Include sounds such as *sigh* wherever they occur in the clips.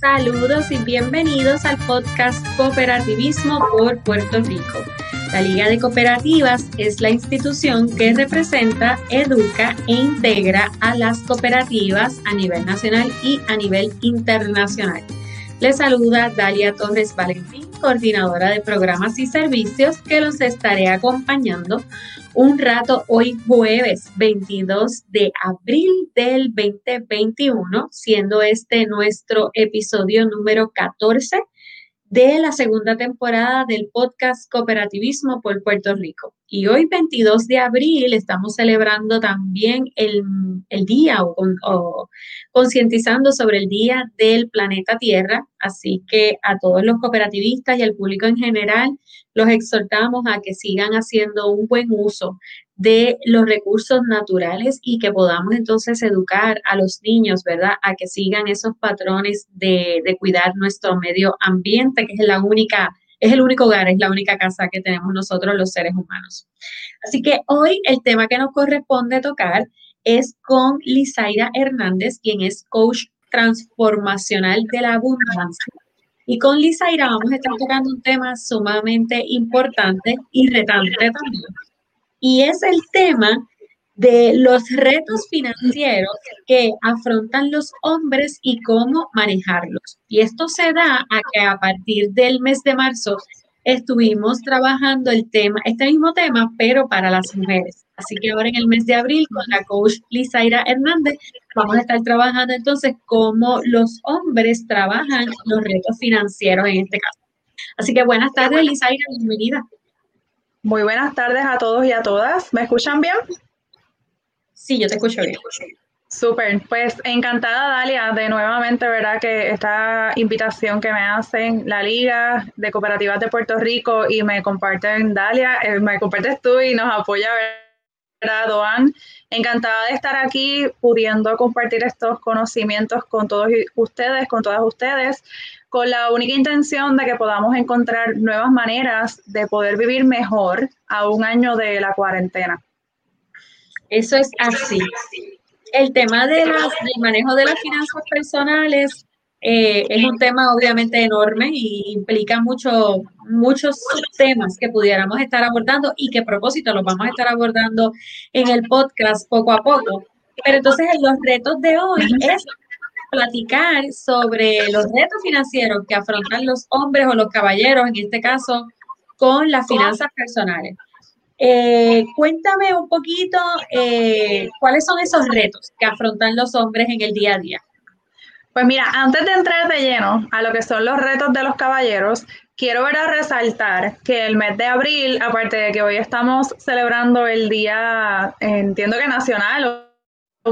Saludos y bienvenidos al podcast Cooperativismo por Puerto Rico. La Liga de Cooperativas es la institución que representa, educa e integra a las cooperativas a nivel nacional y a nivel internacional. Les saluda Dalia Torres Valentín, coordinadora de programas y servicios, que los estaré acompañando un rato hoy jueves 22 de abril del 2021, siendo este nuestro episodio número 14 de la segunda temporada del podcast Cooperativismo por Puerto Rico. Y hoy, 22 de abril, estamos celebrando también el, día o, concientizando sobre el Día del Planeta Tierra. Así que a todos los cooperativistas y al público en general, los exhortamos a que sigan haciendo un buen uso de los recursos naturales y que podamos entonces educar a los niños, ¿verdad? A que sigan esos patrones de, de cuidar nuestro medio ambiente, que es la única, es el único hogar, es la única casa que tenemos nosotros los seres humanos. Así que hoy el tema que nos corresponde tocar es con Lizaira Hernández, quien es coach transformacional de la abundancia. Y con Lizaira vamos a estar tocando un tema sumamente importante y retante también, y es el tema de los retos financieros que afrontan los hombres y cómo manejarlos. Y esto se da a que a partir del mes de marzo estuvimos trabajando el tema, este mismo tema, pero para las mujeres. Así que ahora en el mes de abril con la coach Lizaira Hernández vamos a estar trabajando entonces cómo los hombres trabajan los retos financieros en este caso. Así que buenas tardes, Lizaira, bienvenida. Muy buenas tardes a todos y a todas. ¿Me escuchan bien? Sí, yo te escucho bien. Súper, pues encantada Dalia de nuevamente, ¿verdad? Que esta invitación que me hacen la Liga de Cooperativas de Puerto Rico y me comparten Dalia, eh, me compartes tú y nos apoya, ¿verdad, Doan? Encantada de estar aquí pudiendo compartir estos conocimientos con todos ustedes, con todas ustedes con la única intención de que podamos encontrar nuevas maneras de poder vivir mejor a un año de la cuarentena. Eso es así. El tema de del manejo de las finanzas personales eh, es un tema obviamente enorme y implica mucho, muchos temas que pudiéramos estar abordando y que a propósito los vamos a estar abordando en el podcast poco a poco. Pero entonces los retos de hoy es platicar sobre los retos financieros que afrontan los hombres o los caballeros, en este caso, con las finanzas personales. Eh, cuéntame un poquito eh, cuáles son esos retos que afrontan los hombres en el día a día. Pues mira, antes de entrar de lleno a lo que son los retos de los caballeros, quiero ver a resaltar que el mes de abril, aparte de que hoy estamos celebrando el día, entiendo que nacional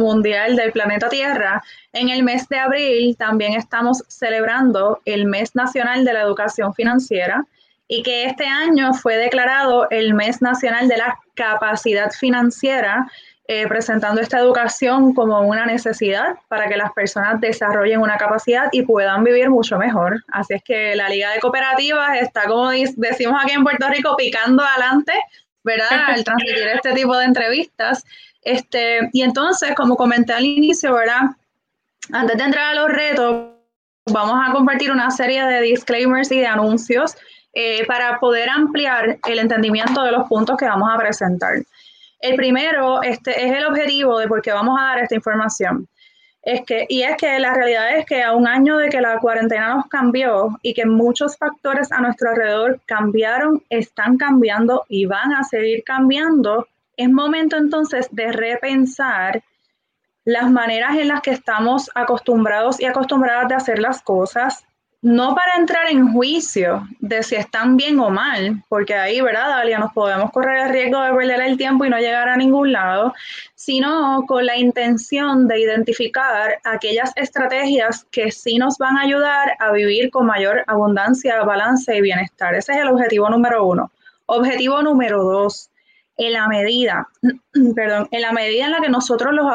Mundial del Planeta Tierra, en el mes de abril también estamos celebrando el Mes Nacional de la Educación Financiera y que este año fue declarado el Mes Nacional de la Capacidad Financiera, eh, presentando esta educación como una necesidad para que las personas desarrollen una capacidad y puedan vivir mucho mejor. Así es que la Liga de Cooperativas está, como decimos aquí en Puerto Rico, picando adelante, ¿verdad? *laughs* Al transmitir este tipo de entrevistas. Este, y entonces, como comenté al inicio, ¿verdad? Antes de entrar a los retos, vamos a compartir una serie de disclaimers y de anuncios eh, para poder ampliar el entendimiento de los puntos que vamos a presentar. El primero este, es el objetivo de por qué vamos a dar esta información. Es que, y es que la realidad es que a un año de que la cuarentena nos cambió y que muchos factores a nuestro alrededor cambiaron, están cambiando y van a seguir cambiando, es momento entonces de repensar las maneras en las que estamos acostumbrados y acostumbradas de hacer las cosas, no para entrar en juicio de si están bien o mal, porque ahí, ¿verdad, Dalia? Nos podemos correr el riesgo de perder el tiempo y no llegar a ningún lado, sino con la intención de identificar aquellas estrategias que sí nos van a ayudar a vivir con mayor abundancia, balance y bienestar. Ese es el objetivo número uno. Objetivo número dos, en la medida, *clears throat* perdón, en la medida en la que nosotros los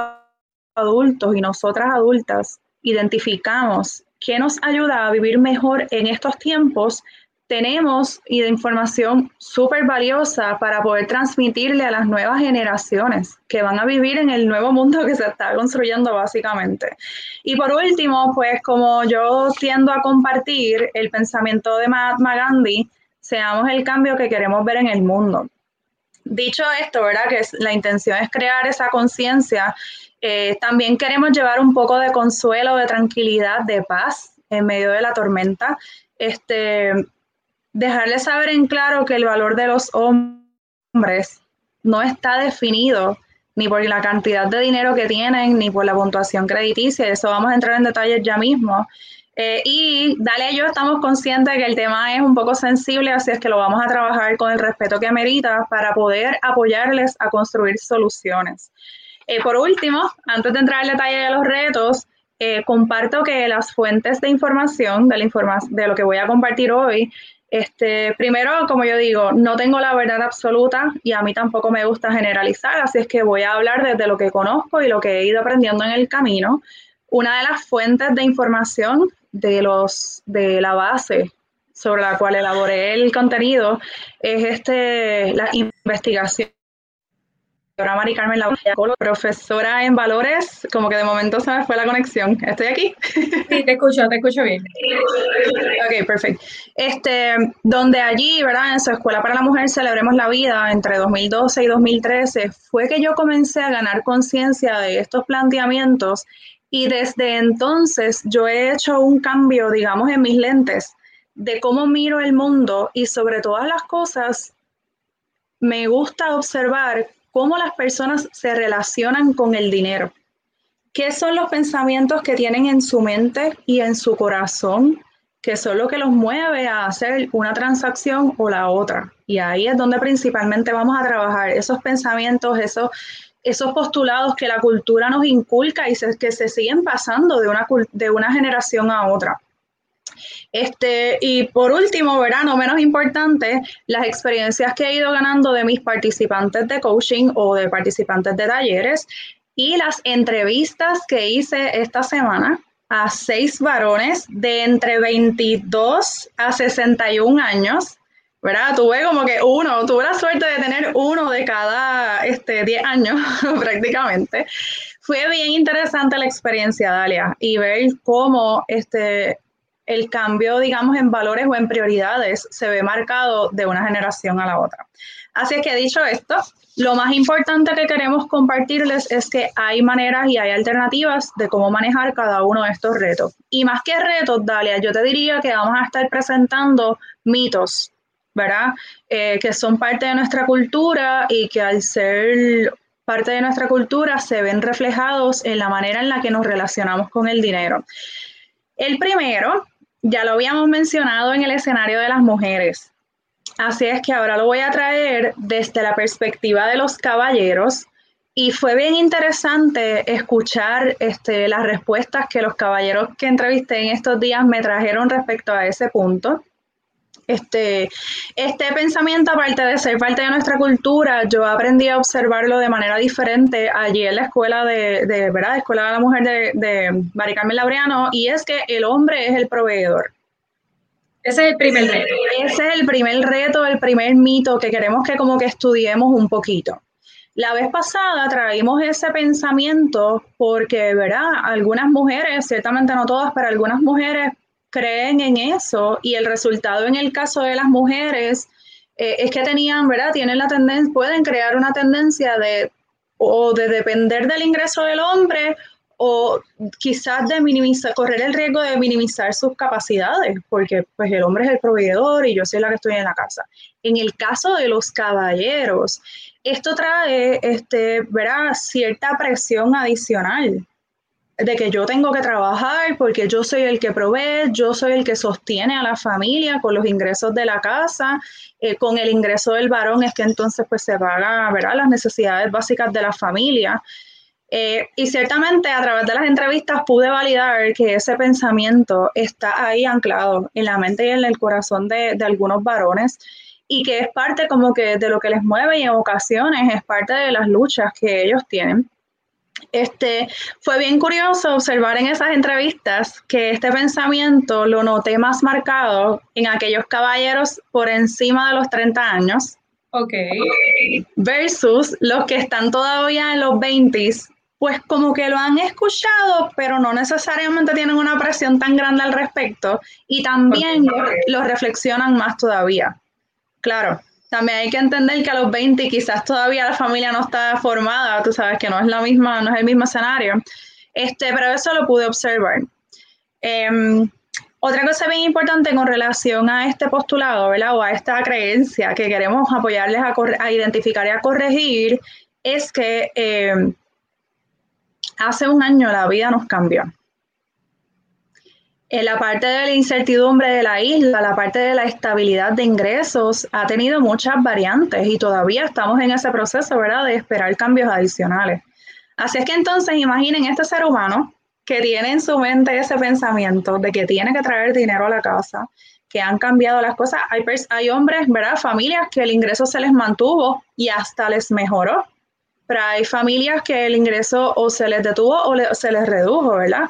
adultos y nosotras adultas identificamos qué nos ayuda a vivir mejor en estos tiempos, tenemos información súper valiosa para poder transmitirle a las nuevas generaciones que van a vivir en el nuevo mundo que se está construyendo básicamente. Y por último, pues como yo tiendo a compartir el pensamiento de Mahatma Gandhi, seamos el cambio que queremos ver en el mundo. Dicho esto, ¿verdad? Que la intención es crear esa conciencia. Eh, también queremos llevar un poco de consuelo, de tranquilidad, de paz en medio de la tormenta. Este, dejarles saber en claro que el valor de los hombres no está definido ni por la cantidad de dinero que tienen, ni por la puntuación crediticia. Eso vamos a entrar en detalles ya mismo. Eh, y dale yo estamos conscientes que el tema es un poco sensible, así es que lo vamos a trabajar con el respeto que amerita para poder apoyarles a construir soluciones. Eh, por último, antes de entrar en detalle de los retos, eh, comparto que las fuentes de información de, la de lo que voy a compartir hoy este, primero, como yo digo, no tengo la verdad absoluta y a mí tampoco me gusta generalizar, así es que voy a hablar desde lo que conozco y lo que he ido aprendiendo en el camino. Una de las fuentes de información de, los, de la base sobre la cual elaboré el contenido es este, la investigación Mari Carmen Lavalla, profesora en valores, como que de momento se me fue la conexión. ¿Estoy aquí? Sí, te escucho, te escucho bien. Ok, perfecto. Este, donde allí, ¿verdad? En su Escuela para la Mujer Celebremos la Vida, entre 2012 y 2013, fue que yo comencé a ganar conciencia de estos planteamientos y desde entonces yo he hecho un cambio, digamos, en mis lentes de cómo miro el mundo y sobre todas las cosas me gusta observar cómo las personas se relacionan con el dinero. ¿Qué son los pensamientos que tienen en su mente y en su corazón? que son lo que los mueve a hacer una transacción o la otra. Y ahí es donde principalmente vamos a trabajar esos pensamientos, esos, esos postulados que la cultura nos inculca y que se siguen pasando de una, de una generación a otra. Este, y por último, verano no menos importante, las experiencias que he ido ganando de mis participantes de coaching o de participantes de talleres y las entrevistas que hice esta semana a seis varones de entre 22 a 61 años, ¿verdad? Tuve como que uno, tuve la suerte de tener uno de cada este, 10 años *laughs* prácticamente. Fue bien interesante la experiencia, Dalia, y ver cómo este, el cambio, digamos, en valores o en prioridades se ve marcado de una generación a la otra. Así es que dicho esto, lo más importante que queremos compartirles es que hay maneras y hay alternativas de cómo manejar cada uno de estos retos. Y más que retos, Dalia, yo te diría que vamos a estar presentando mitos, ¿verdad? Eh, que son parte de nuestra cultura y que al ser parte de nuestra cultura se ven reflejados en la manera en la que nos relacionamos con el dinero. El primero ya lo habíamos mencionado en el escenario de las mujeres. Así es que ahora lo voy a traer desde la perspectiva de los caballeros. Y fue bien interesante escuchar este, las respuestas que los caballeros que entrevisté en estos días me trajeron respecto a ese punto. Este, este pensamiento, aparte de ser parte de nuestra cultura, yo aprendí a observarlo de manera diferente allí en la escuela de, de ¿verdad? Escuela de la Mujer de, de Mari Carmen Laureano, y es que el hombre es el proveedor. Ese es el primer reto. Ese es el primer reto, el primer mito que queremos que como que estudiemos un poquito. La vez pasada traímos ese pensamiento porque, ¿verdad? Algunas mujeres, ciertamente no todas, pero algunas mujeres creen en eso y el resultado en el caso de las mujeres eh, es que tenían, ¿verdad? Tienen la tendencia, pueden crear una tendencia de o de depender del ingreso del hombre o quizás de minimizar, correr el riesgo de minimizar sus capacidades, porque pues el hombre es el proveedor y yo soy la que estoy en la casa. En el caso de los caballeros, esto trae, este, ¿verdad? cierta presión adicional de que yo tengo que trabajar porque yo soy el que provee, yo soy el que sostiene a la familia con los ingresos de la casa, eh, con el ingreso del varón es que entonces pues se pagan las necesidades básicas de la familia. Eh, y ciertamente a través de las entrevistas pude validar que ese pensamiento está ahí anclado en la mente y en el corazón de, de algunos varones y que es parte como que de lo que les mueve y en ocasiones es parte de las luchas que ellos tienen. Este, fue bien curioso observar en esas entrevistas que este pensamiento lo noté más marcado en aquellos caballeros por encima de los 30 años. Ok. Versus los que están todavía en los 20 pues como que lo han escuchado, pero no necesariamente tienen una presión tan grande al respecto y también lo reflexionan más todavía. Claro, también hay que entender que a los 20 quizás todavía la familia no está formada, tú sabes que no es la misma, no es el mismo escenario. Este, pero eso lo pude observar. Em, otra cosa bien importante con relación a este postulado, ¿verdad? O a esta creencia que queremos apoyarles a, identificar y a corregir, es que em, hace un año la vida nos cambió en la parte de la incertidumbre de la isla, la parte de la estabilidad de ingresos ha tenido muchas variantes y todavía estamos en ese proceso, ¿verdad?, de esperar cambios adicionales. Así es que entonces imaginen este ser humano que tiene en su mente ese pensamiento de que tiene que traer dinero a la casa, que han cambiado las cosas. Hay, hay hombres, ¿verdad?, familias que el ingreso se les mantuvo y hasta les mejoró, pero hay familias que el ingreso o se les detuvo o, se les redujo, ¿verdad?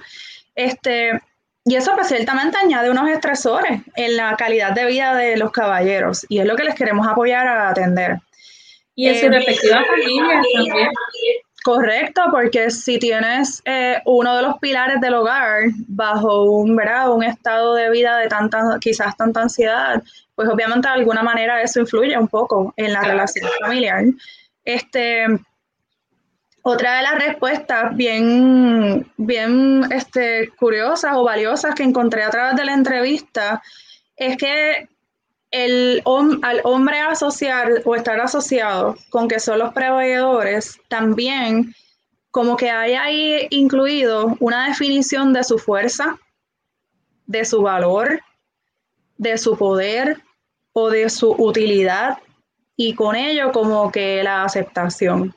Este, y eso pues ciertamente añade unos estresores en la calidad de vida de los caballeros y es lo que les queremos apoyar a atender. Y en su eh, respectiva familia también. Correcto, porque si tienes eh, uno de los pilares del hogar bajo un, ¿verdad? un estado de vida de tanta, quizás tanta ansiedad, pues obviamente de alguna manera eso influye un poco en la relación familiar. Este, otra de las respuestas bien, bien este, curiosas o valiosas que encontré a través de la entrevista es que el, al hombre asociar o estar asociado con que son los proveedores, también como que hay ahí incluido una definición de su fuerza, de su valor, de su poder o de su utilidad y con ello como que la aceptación.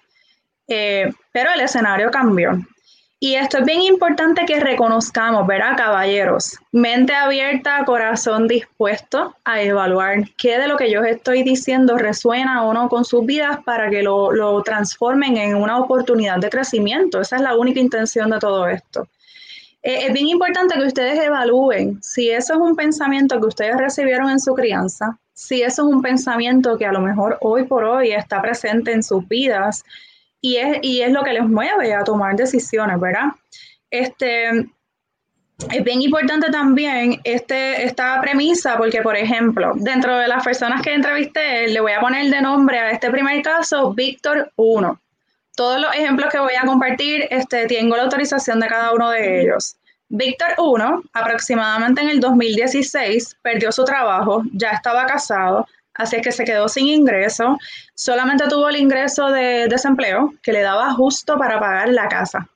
Eh, pero el escenario cambió. Y esto es bien importante que reconozcamos, ¿verdad, caballeros? Mente abierta, corazón dispuesto a evaluar qué de lo que yo estoy diciendo resuena o no con sus vidas para que lo, lo transformen en una oportunidad de crecimiento. Esa es la única intención de todo esto. Eh, es bien importante que ustedes evalúen si eso es un pensamiento que ustedes recibieron en su crianza, si eso es un pensamiento que a lo mejor hoy por hoy está presente en sus vidas y es, y es lo que les mueve a tomar decisiones, ¿verdad? Este, es bien importante también este, esta premisa porque, por ejemplo, dentro de las personas que entrevisté, le voy a poner de nombre a este primer caso Víctor 1. Todos los ejemplos que voy a compartir, este, tengo la autorización de cada uno de ellos. Víctor 1, aproximadamente en el 2016, perdió su trabajo, ya estaba casado, así que se quedó sin ingreso, solamente tuvo el ingreso de desempleo que le daba justo para pagar la casa.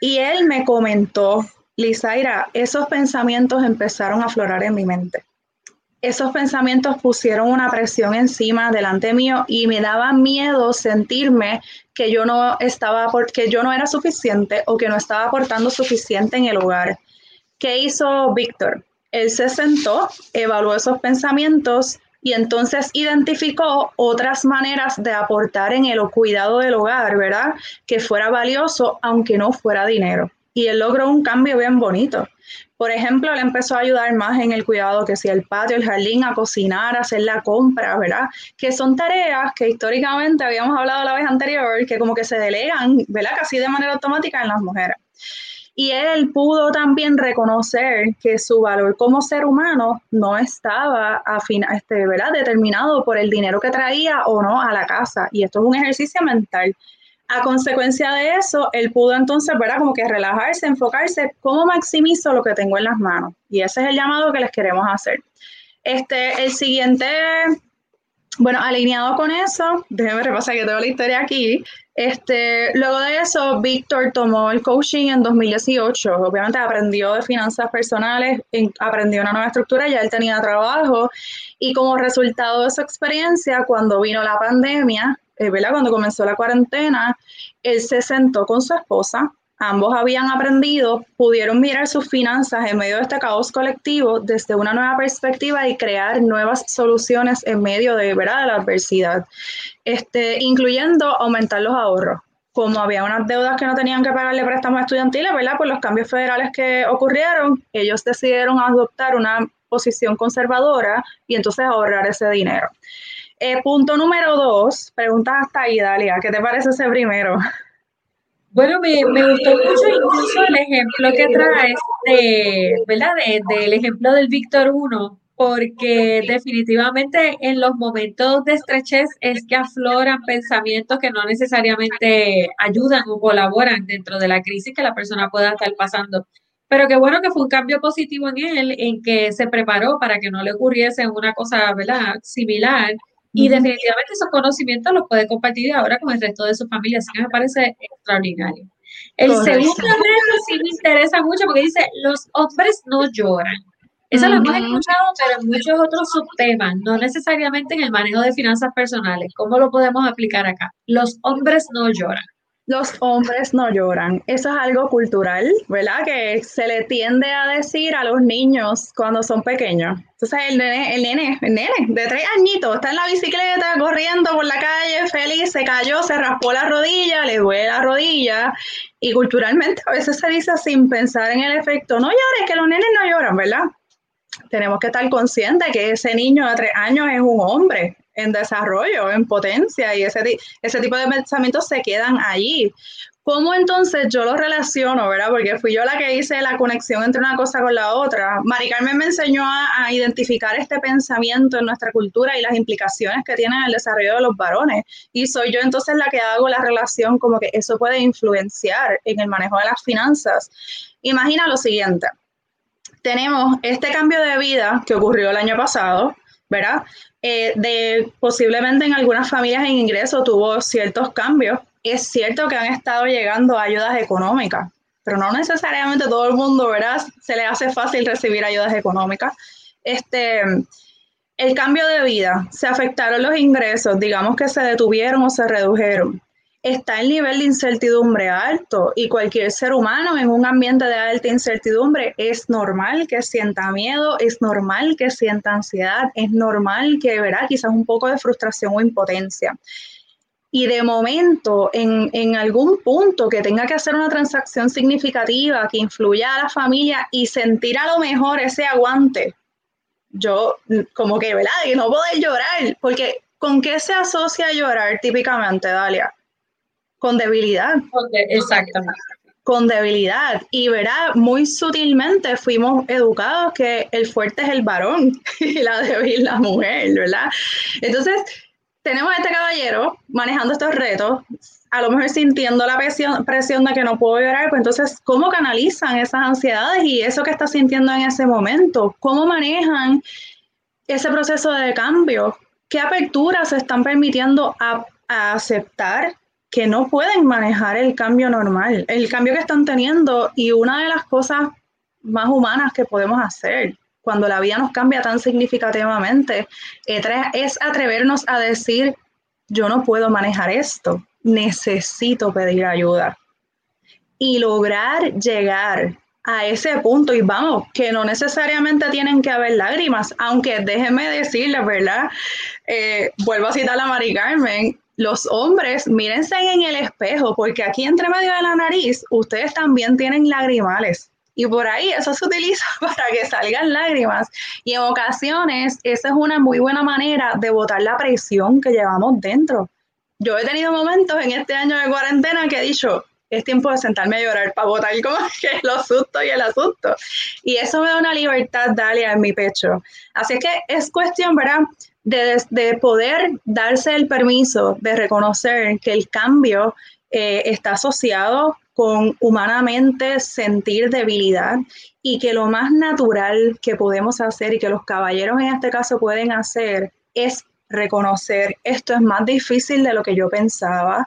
Y él me comentó, Lizaira, esos pensamientos empezaron a aflorar en mi mente. Esos pensamientos pusieron una presión encima delante mío y me daba miedo sentirme que yo no estaba que yo no era suficiente o que no estaba aportando suficiente en el hogar. ¿Qué hizo Víctor? Él se sentó, evaluó esos pensamientos y entonces identificó otras maneras de aportar en el cuidado del hogar, ¿verdad? Que fuera valioso aunque no fuera dinero. Y él logró un cambio bien bonito. Por ejemplo, él empezó a ayudar más en el cuidado que si el patio, el jardín, a cocinar, a hacer la compra, ¿verdad? Que son tareas que históricamente habíamos hablado la vez anterior, que como que se delegan, ¿verdad? Casi de manera automática en las mujeres y él pudo también reconocer que su valor como ser humano no estaba este, ¿verdad? determinado por el dinero que traía o no a la casa. Y esto es un ejercicio mental. A consecuencia de eso, él pudo entonces, ¿verdad? Como que relajarse, enfocarse, ¿cómo maximizo lo que tengo en las manos? Y ese es el llamado que les queremos hacer. Este, el siguiente, bueno, alineado con eso, déjenme repasar que tengo la historia aquí. Este, luego de eso, Víctor tomó el coaching en 2018. Obviamente aprendió de finanzas personales, aprendió una nueva estructura, ya él tenía trabajo y como resultado de su experiencia, cuando vino la pandemia, eh, cuando comenzó la cuarentena, él se sentó con su esposa, ambos habían aprendido, pudieron mirar sus finanzas en medio de este caos colectivo desde una nueva perspectiva y crear nuevas soluciones en medio de, ¿verdad? la adversidad, este, incluyendo aumentar los ahorros. como había unas deudas que no tenían que pagarle préstamos estudiantiles, ¿verdad? Por los cambios federales que ocurrieron, ellos decidieron adoptar una posición conservadora y entonces ahorrar ese dinero. Eh, punto número dos, preguntas hasta ahí, Dalia, ¿qué te parece ese primero? Bueno, me, gustó mucho incluso el ejemplo que traes de, ¿verdad? del ejemplo del Víctor 1, porque definitivamente en los momentos de estrechez es que afloran pensamientos que no necesariamente ayudan o colaboran dentro de la crisis que la persona pueda estar pasando. Pero qué bueno que fue un cambio positivo en él, en que se preparó para que no le ocurriese una cosa ¿verdad? similar. Y definitivamente esos conocimientos los puede compartir ahora con el resto de su familia, así que me parece extraordinario. El segundo reto sí me interesa mucho porque dice, los hombres no lloran. Eso lo hemos escuchado, pero en muchos otros subtemas, no necesariamente en el manejo de finanzas personales. ¿Cómo lo podemos aplicar acá? Los hombres no lloran. Los hombres no lloran. Eso es algo cultural, ¿verdad? Que se le tiende a decir a los niños cuando son pequeños. Entonces el nene, el nene, el nene de tres añitos está en la bicicleta corriendo por la calle feliz, se cayó, se raspó la rodilla, le duele la rodilla. Y culturalmente a veces se dice sin pensar en el efecto, no llores, que los nenes no lloran, ¿verdad? tenemos que estar conscientes que ese niño de tres años es un hombre en desarrollo, en potencia, y ese, tipo de pensamientos se quedan allí. ¿Cómo entonces yo lo relaciono, verdad? Porque fui yo la que hice la conexión entre una cosa con la otra. Mari Carmen me enseñó a, a, identificar este pensamiento en nuestra cultura y las implicaciones que tiene en el desarrollo de los varones. Y soy yo entonces la que hago la relación como que eso puede influenciar en el manejo de las finanzas. Imagina lo siguiente tenemos este cambio de vida que ocurrió el año pasado, ¿verdad? Eh, de posiblemente en algunas familias en ingreso tuvo ciertos cambios. Es cierto que han estado llegando ayudas económicas, pero no necesariamente todo el mundo, ¿verdad? Se le hace fácil recibir ayudas económicas. Este, el cambio de vida, se afectaron los ingresos, digamos que se detuvieron o se redujeron está el nivel de incertidumbre alto y cualquier ser humano en un ambiente de alta incertidumbre es normal que sienta miedo, es normal que sienta ansiedad, es normal que verá quizás un poco de frustración o impotencia. Y de momento, en, en algún punto que tenga que hacer una transacción significativa que influya a la familia y sentir a lo mejor ese aguante, yo como que, ¿verdad? Y no poder llorar, porque ¿con qué se asocia llorar típicamente, Dalia? Con debilidad. Exactamente. Con debilidad. Y verá, muy sutilmente fuimos educados que el fuerte es el varón *laughs* y la débil la mujer, ¿verdad? Entonces, tenemos a este caballero manejando estos retos, a lo mejor sintiendo la presión, presión de que no puedo llorar, pues entonces, ¿cómo canalizan esas ansiedades y eso que está sintiendo en ese momento? ¿Cómo manejan ese proceso de cambio? ¿Qué aperturas se están permitiendo a, a aceptar que no pueden manejar el cambio normal, el cambio que están teniendo y una de las cosas más humanas que podemos hacer cuando la vida nos cambia tan significativamente es atrevernos a decir, yo no puedo manejar esto, necesito pedir ayuda y lograr llegar a ese punto y vamos, que no necesariamente tienen que haber lágrimas, aunque déjenme decirles, ¿verdad? Eh, vuelvo a citar a Mari Carmen, los hombres, mírense en el espejo, porque aquí entre medio de la nariz ustedes también tienen lagrimales. Y por ahí eso se utiliza *laughs* para que salgan lágrimas. Y en ocasiones esa es una muy buena manera de botar la presión que llevamos dentro. Yo he tenido momentos en este año de cuarentena que he dicho, es tiempo de sentarme a llorar para botar *laughs* como que los sustos y el asunto. Y eso me da una libertad, Dalia, en mi pecho. Así que es cuestión, ¿verdad? De, poder darse el permiso de reconocer que el cambio eh, está asociado con humanamente sentir debilidad y que lo más natural que podemos hacer y que los caballeros en este caso pueden hacer es reconocer esto es más difícil de lo que yo pensaba,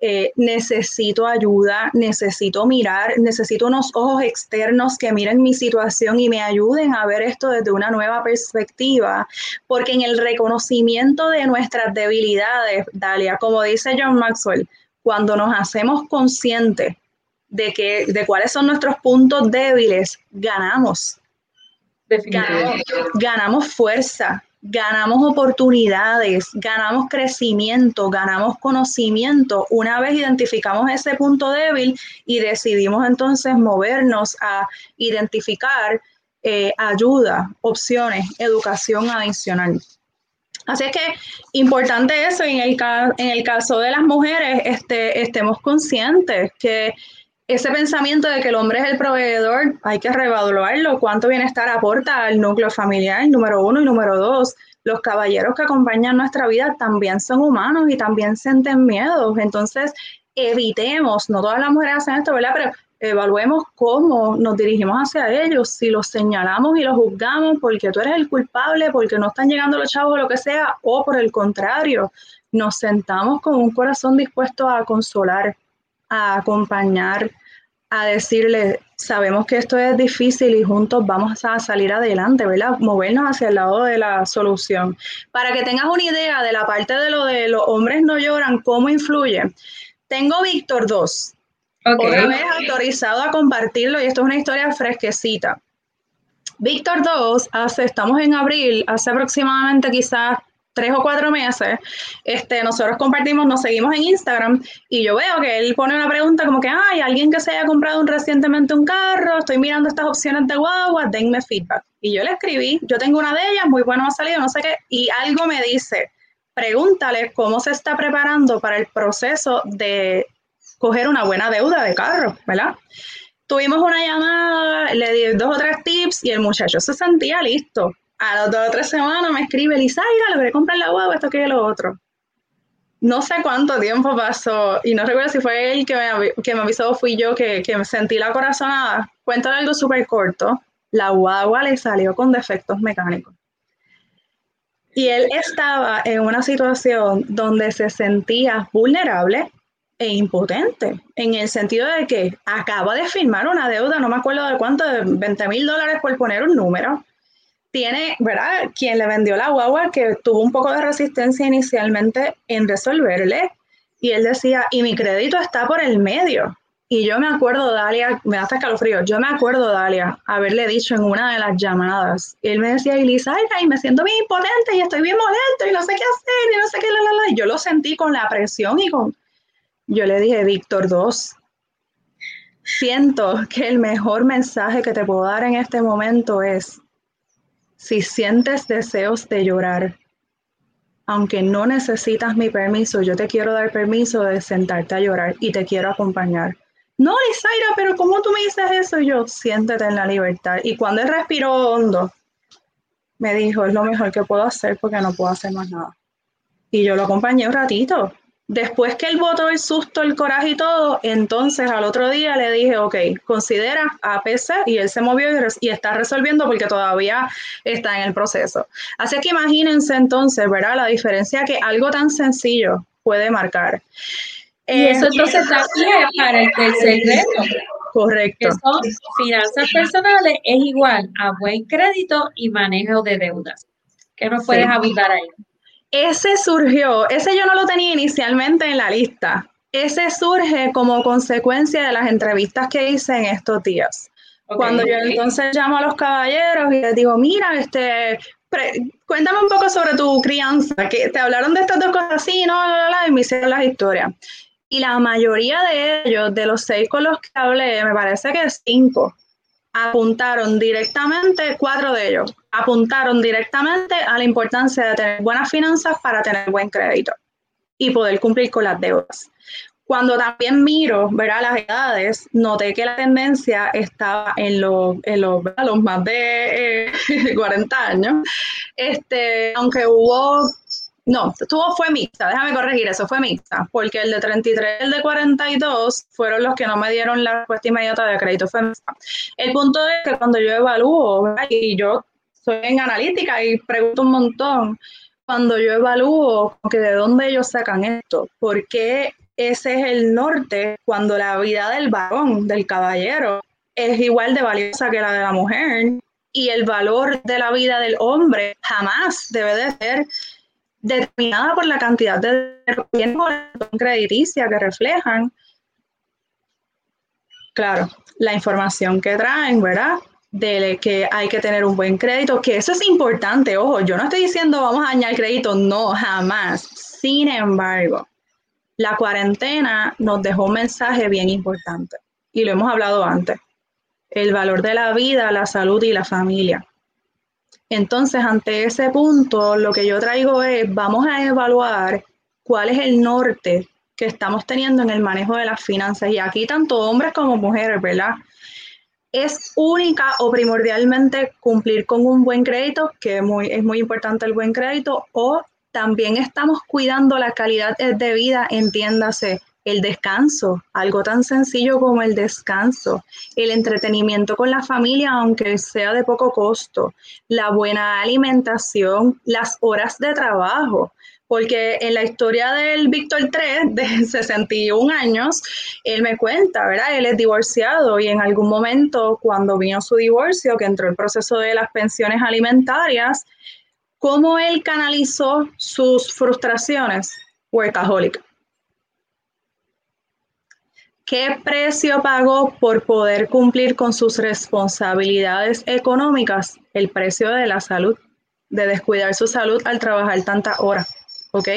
eh, necesito ayuda, necesito mirar, necesito unos ojos externos que miren mi situación y me ayuden a ver esto desde una nueva perspectiva, porque en el reconocimiento de nuestras debilidades, Dalia, como dice John Maxwell, cuando nos hacemos conscientes de, que, de cuáles son nuestros puntos débiles, ganamos. Ganamos, ganamos fuerza, ganamos oportunidades, ganamos crecimiento, ganamos conocimiento una vez identificamos ese punto débil y decidimos entonces movernos a identificar eh, ayuda, opciones, educación adicional. Así es que importante eso, en el, en el caso de las mujeres, este, estemos conscientes que ese pensamiento de que el hombre es el proveedor, hay que reevaluarlo. ¿Cuánto bienestar aporta al núcleo familiar? Número uno y número dos. Los caballeros que acompañan nuestra vida también son humanos y también sienten miedo. Entonces, evitemos, no todas las mujeres hacen esto, ¿verdad? Pero evaluemos cómo nos dirigimos hacia ellos, si los señalamos y los juzgamos porque tú eres el culpable, porque no están llegando los chavos o lo que sea, o por el contrario, nos sentamos con un corazón dispuesto a consolar, a acompañar, a decirle, sabemos que esto es difícil y juntos vamos a salir adelante, ¿verdad? Movernos hacia el lado de la solución. Para que tengas una idea de la parte de lo de los hombres no lloran, cómo influye. Tengo Víctor 2. Otra vez autorizado a compartirlo y esto es una historia fresquecita. Víctor 2, hace, estamos en abril, hace aproximadamente quizás tres o cuatro meses, este, nosotros compartimos, nos seguimos en Instagram y yo veo que él pone una pregunta como que, hay alguien que se haya comprado un, recientemente un carro, estoy mirando estas opciones de guagua, denme feedback. Y yo le escribí, yo tengo una de ellas, muy bueno ha salido, no sé qué, y algo me dice, pregúntale cómo se está preparando para el proceso de coger una buena deuda de carro, ¿verdad? Tuvimos una llamada, le di dos o tres tips y el muchacho se sentía listo a las dos o tres semanas me escribe, Lizaira, logré comprar la huevo, esto que lo otro. No sé cuánto tiempo pasó, y no recuerdo si fue él que me, que me avisó fui yo que, que me sentí la corazonada. Cuento algo súper corto. La guagua le salió con defectos mecánicos. Y él estaba en una situación donde se sentía vulnerable e impotente, en el sentido de que acaba de firmar una deuda, no me acuerdo de cuánto, de 20 mil dólares por poner un número, tiene, ¿verdad? Quien le vendió la guagua, que tuvo un poco de resistencia inicialmente en resolverle, y él decía, y mi crédito está por el medio. Y yo me acuerdo, Dalia, me hasta escalofrío, yo me acuerdo, Dalia, haberle dicho en una de las llamadas, él me decía, Elisa, y me siento bien impotente y estoy bien molesto y no sé qué hacer y no sé qué, la, la, la. Y yo lo sentí con la presión y con... Yo le dije, Víctor 2, siento que el mejor mensaje que te puedo dar en este momento es, si sientes deseos de llorar, aunque no necesitas mi permiso, yo te quiero dar permiso de sentarte a llorar y te quiero acompañar. No, Lizaira, pero ¿cómo tú me dices eso? Yo, siéntete en la libertad. Y cuando él respiró hondo, me dijo, es lo mejor que puedo hacer porque no puedo hacer más nada. Y yo lo acompañé un ratito. Después que él votó el susto, el coraje y todo, entonces al otro día le dije, ok, considera APC y él se movió y, está resolviendo porque todavía está en el proceso. Así que imagínense entonces, ¿verdad? La diferencia que algo tan sencillo puede marcar. Y eso entonces da pie para el tercer reto. Correcto. finanzas personales es igual a buen crédito y manejo de deudas. ¿Qué nos puedes abundar ahí? Ese surgió, ese yo no lo tenía inicialmente en la lista. Ese surge como consecuencia de las entrevistas que hice en estos días. Cuando yo entonces llamo a los caballeros y les digo, mira, este, cuéntame un poco sobre tu crianza, que te hablaron de estas dos cosas así, no, y me hicieron las historias. Y la mayoría de ellos, de los seis con los que hablé, me parece que cinco, apuntaron directamente, cuatro de ellos, apuntaron directamente a la importancia de tener buenas finanzas para tener buen crédito y poder cumplir con las deudas. Cuando también miro ¿verdad? las edades, noté que la tendencia estaba en, los, en los, los más de 40 eh, *laughs* años, este, aunque hubo no, tuvo, fue mixta, déjame corregir eso, fue mixta, porque el de 33 y el de 42 fueron los que no me dieron la respuesta inmediata de crédito, fue mixta. El punto es que cuando yo evalúo, y yo soy en analítica y pregunto un montón, cuando yo evalúo que de dónde ellos sacan esto, porque ese es el norte cuando la vida del varón, del caballero, es igual de valiosa que la de la mujer y el valor de la vida del hombre jamás debe de ser determinada por la cantidad de crediticia que reflejan, claro, la información que traen, ¿verdad? De que hay que tener un buen crédito, que eso es importante, ojo, yo no estoy diciendo vamos a dañar crédito, no, jamás. Sin embargo, la cuarentena nos dejó un mensaje bien importante y lo hemos hablado antes, el valor de la vida, la salud y la familia. Entonces, ante ese punto, lo que yo traigo es, vamos a evaluar cuál es el norte que estamos teniendo en el manejo de las finanzas. Y aquí tanto hombres como mujeres, ¿verdad? Es única o primordialmente cumplir con un buen crédito, que es muy, es muy importante el buen crédito, o también estamos cuidando la calidad de vida, entiéndase, el descanso, algo tan sencillo como el descanso, el entretenimiento con la familia, aunque sea de poco costo, la buena alimentación, las horas de trabajo. Porque en la historia del Víctor 3, de *laughs* 61 años, él me cuenta, ¿verdad? Él es divorciado y en algún momento, cuando vino su divorcio, que entró el proceso de las pensiones alimentarias, ¿cómo él canalizó sus frustraciones? Workaholic ¿Qué precio pagó por poder cumplir con sus responsabilidades económicas? El precio de la salud, de descuidar su salud al trabajar tantas horas. ¿Ok?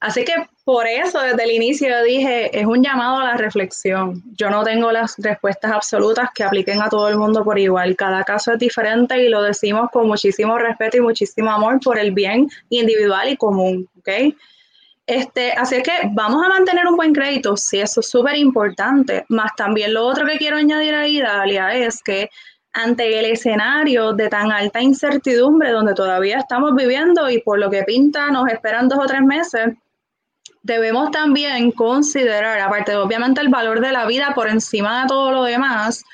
Así que por eso desde el inicio dije, es un llamado a la reflexión. Yo no tengo las respuestas absolutas que apliquen a todo el mundo por igual. Cada caso es diferente y lo decimos con muchísimo respeto y muchísimo amor por el bien individual y común. ¿Ok? Este, así que vamos a mantener un buen crédito, sí, eso es súper importante. Más también lo otro que quiero añadir ahí, Dalia, es que ante el escenario de tan alta incertidumbre donde todavía estamos viviendo y por lo que pinta nos esperan dos o tres meses, debemos también considerar, aparte de obviamente el valor de la vida por encima de todo lo demás,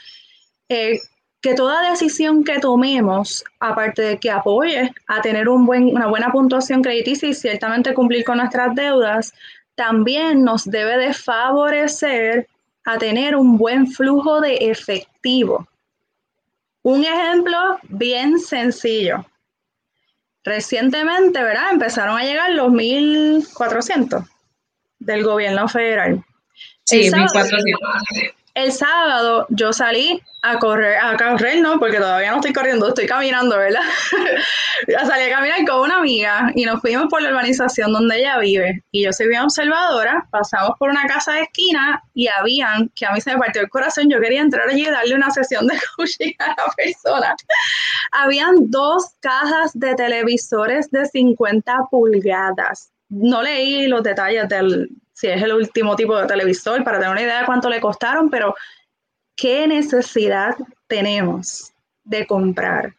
eh, que toda decisión que tomemos, aparte de que apoye a tener una buena puntuación crediticia y ciertamente cumplir con nuestras deudas, también nos debe de favorecer a tener un buen flujo de efectivo. Un ejemplo bien sencillo. Recientemente, ¿verdad? Empezaron a llegar los 1.400 del gobierno federal. Sí, 1.400. El sábado yo salí a correr, a correr no, porque todavía no estoy corriendo, estoy caminando, ¿verdad? *laughs* salí a caminar con una amiga y nos fuimos por la urbanización donde ella vive. Y yo soy bien observadora, pasamos por una casa de esquina y habían, que a mí se me partió el corazón, yo quería entrar allí y darle una sesión de *laughs* coaching a la persona. Habían dos cajas de televisores de 50 pulgadas. No leí los detalles del, si es el último tipo de televisor, para tener una idea de cuánto le costaron, pero ¿qué necesidad tenemos de comprar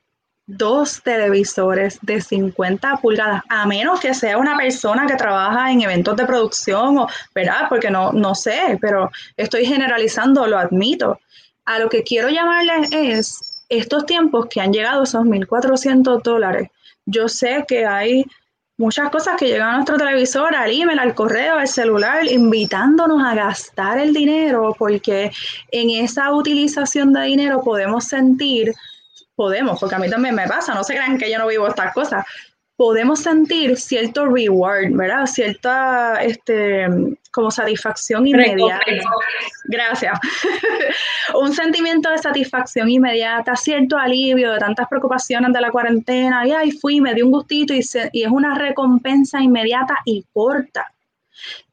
dos televisores de 50 pulgadas? A menos que sea una persona que trabaja en eventos de producción, o, ¿verdad? Porque no, no sé, pero estoy generalizando, lo admito. A lo que quiero llamarles es estos tiempos que han llegado esos 1.400 dólares. Yo sé que hay muchas cosas que llegan a nuestro televisor, al email, al correo, al celular, invitándonos a gastar el dinero, porque en esa utilización de dinero podemos sentir, podemos, porque a mí también me pasa, no se crean que yo no vivo estas cosas, podemos sentir cierto reward, ¿verdad? Cierta, este, como satisfacción inmediata. Gracias. *laughs* un sentimiento de satisfacción inmediata, cierto alivio de tantas preocupaciones de la cuarentena. Y ahí fui, me di un gustito y, y es una recompensa inmediata y corta.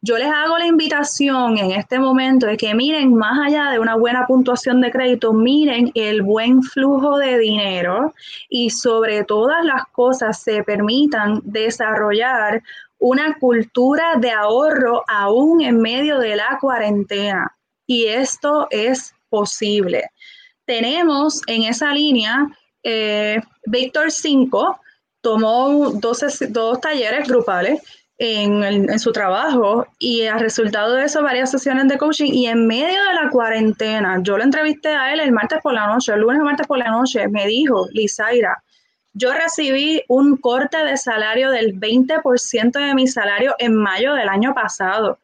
Yo les hago la invitación en este momento de que miren más allá de una buena puntuación de crédito, miren el buen flujo de dinero y sobre todas las cosas se permitan desarrollar una cultura de ahorro aún en medio de la cuarentena. Y esto es posible. Tenemos en esa línea, eh, Víctor 5 tomó dos talleres grupales en, su trabajo y a resultado de eso varias sesiones de coaching y en medio de la cuarentena, yo lo entrevisté a él el martes por la noche, el lunes martes por la noche, me dijo, Lizaira, yo recibí un corte de salario del 20% de mi salario en mayo del año pasado.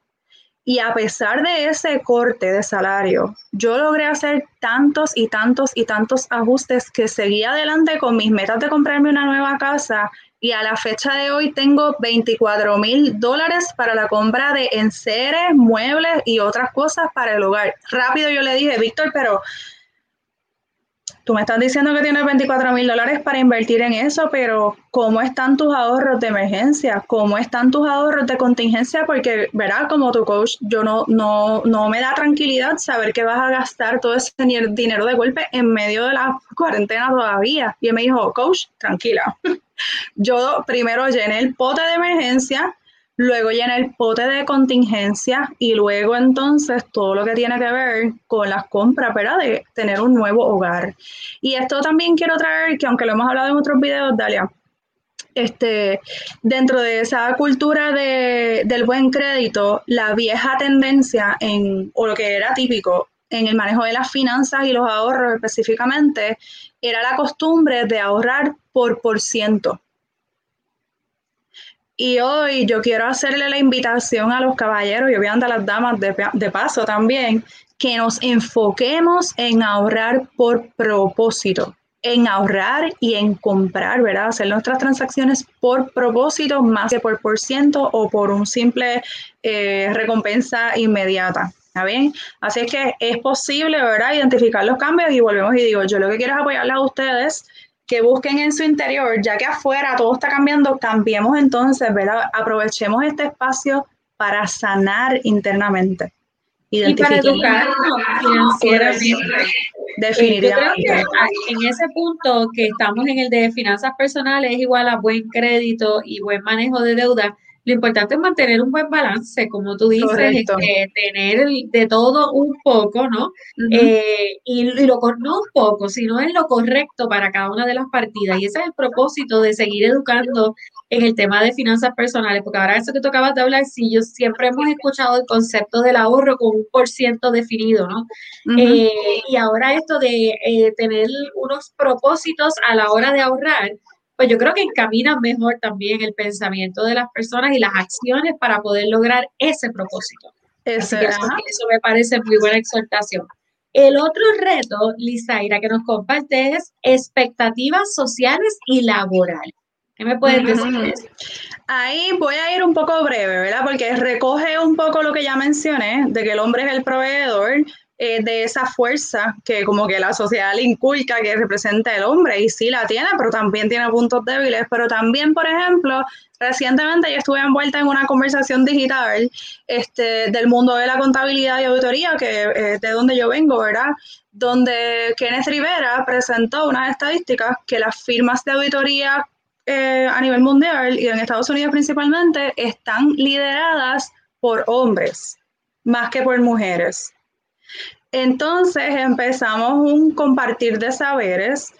Y a pesar de ese corte de salario, yo logré hacer tantos y tantos y tantos ajustes que seguí adelante con mis metas de comprarme una nueva casa y a la fecha de hoy tengo 24 mil dólares para la compra de enseres, muebles y otras cosas para el hogar. Rápido yo le dije, Víctor, pero tú me estás diciendo que tienes 24 mil dólares para invertir en eso, pero ¿cómo están tus ahorros de emergencia? ¿Cómo están tus ahorros de contingencia? Porque, verá, como tu coach, yo no, no, no me da tranquilidad saber que vas a gastar todo ese dinero de golpe en medio de la cuarentena todavía. Y él me dijo, coach, tranquila. *laughs* yo primero llené el pote de emergencia, luego llena el pote de contingencia y luego entonces todo lo que tiene que ver con las compras, ¿verdad? De tener un nuevo hogar. Y esto también quiero traer, que aunque lo hemos hablado en otros videos, Dalia, este, dentro de esa cultura de, del buen crédito, la vieja tendencia en, o lo que era típico en el manejo de las finanzas y los ahorros específicamente, era la costumbre de ahorrar por por ciento. Y hoy yo quiero hacerle la invitación a los caballeros y obviamente a las damas de, de paso también, que nos enfoquemos en ahorrar por propósito, en ahorrar y en comprar, ¿verdad? Hacer nuestras transacciones por propósito más que por por ciento o por un simple eh, recompensa inmediata. ¿Está bien? Así es que es posible, ¿verdad? Identificar los cambios y volvemos y digo, yo lo que quiero es apoyarles a ustedes que busquen en su interior, ya que afuera todo está cambiando, cambiemos entonces, ¿verdad? Aprovechemos este espacio para sanar internamente. Y para educarnos financieramente. Definitivamente. en ese punto que estamos en el de finanzas personales es igual a buen crédito y buen manejo de deuda, lo importante es mantener un buen balance, como tú dices, este, tener de todo un poco, ¿no? Eh, y, lo no un poco, sino en lo correcto para cada una de las partidas. Y ese es el propósito de seguir educando en el tema de finanzas personales, porque ahora eso que tocabas de hablar, sí, yo siempre hemos escuchado el concepto del ahorro con un por ciento definido, ¿no? Eh, y ahora esto de eh, tener unos propósitos a la hora de ahorrar, pues yo creo que encamina mejor también el pensamiento de las personas y las acciones para poder lograr ese propósito. eso, me parece muy buena exhortación. El otro reto, Lizaira, que nos comparte es expectativas sociales y laborales. ¿Qué me puedes decir Ahí voy a ir un poco breve, ¿verdad? Porque recoge un poco lo que ya mencioné, de que el hombre es el proveedor, eh, de esa fuerza que como que la sociedad le inculca que representa el hombre y sí la tiene, pero también tiene puntos débiles, pero también, por ejemplo, recientemente yo estuve envuelta en una conversación digital este, del mundo de la contabilidad y auditoría, que eh, de donde yo vengo, ¿verdad? Donde Kenneth Rivera presentó unas estadísticas que las firmas de auditoría eh, a nivel mundial y en Estados Unidos principalmente están lideradas por hombres más que por mujeres. Entonces empezamos un compartir de saberes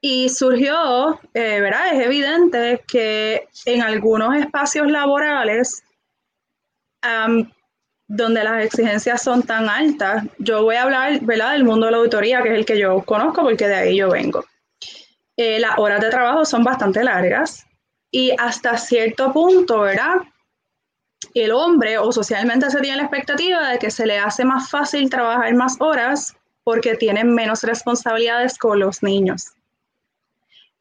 y surgió, eh, ¿verdad? Es evidente que en algunos espacios laborales donde las exigencias son tan altas, yo voy a hablar, ¿verdad? Del mundo de la auditoría, que es el que yo conozco porque de ahí yo vengo. Eh, las horas de trabajo son bastante largas y hasta cierto punto, ¿verdad? El hombre o socialmente se tiene la expectativa de que se le hace más fácil trabajar más horas porque tienen menos responsabilidades con los niños.